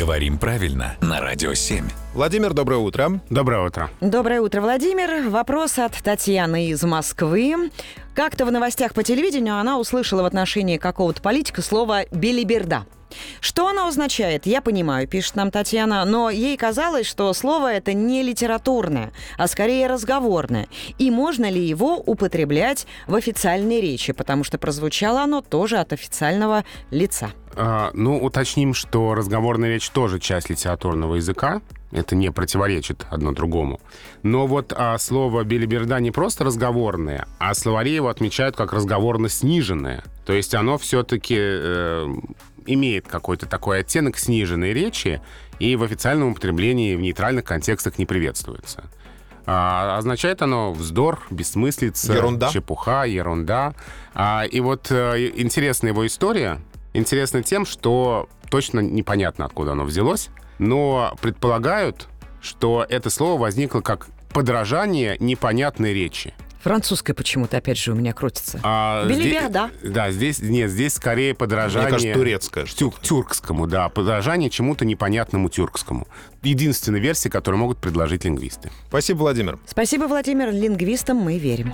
Говорим правильно на Радио 7. Владимир, доброе утро. Доброе утро. Доброе утро, Владимир. Вопрос от Татьяны из Москвы. Как-то в новостях по телевидению она услышала в отношении какого-то политика слово «белиберда». Что оно означает, я понимаю, пишет нам Татьяна, но ей казалось, что слово это не литературное, а скорее разговорное. И можно ли его употреблять в официальной речи, потому что прозвучало оно тоже от официального лица. А, ну, уточним, что разговорная речь тоже часть литературного языка. Это не противоречит одно другому. Но вот а, слово «белиберда» не просто разговорное, а словари его отмечают как разговорно сниженное. То есть оно все-таки э, имеет какой-то такой оттенок сниженной речи и в официальном употреблении в нейтральных контекстах не приветствуется. А, означает оно вздор, бессмыслица, Ерунда. чепуха, ерунда. А, и вот э, интересная его история. Интересна тем, что точно непонятно, откуда оно взялось, но предполагают, что это слово возникло как подражание непонятной речи. Французское почему-то опять же у меня крутится. А Белиберда. здесь- Да, здесь нет, здесь скорее подражание. Мне кажется, турецкое тю- тюркскому, да, подражание чему-то непонятному тюркскому. Единственная версия, которую могут предложить лингвисты. Спасибо, Владимир. Спасибо, Владимир. Лингвистам мы верим.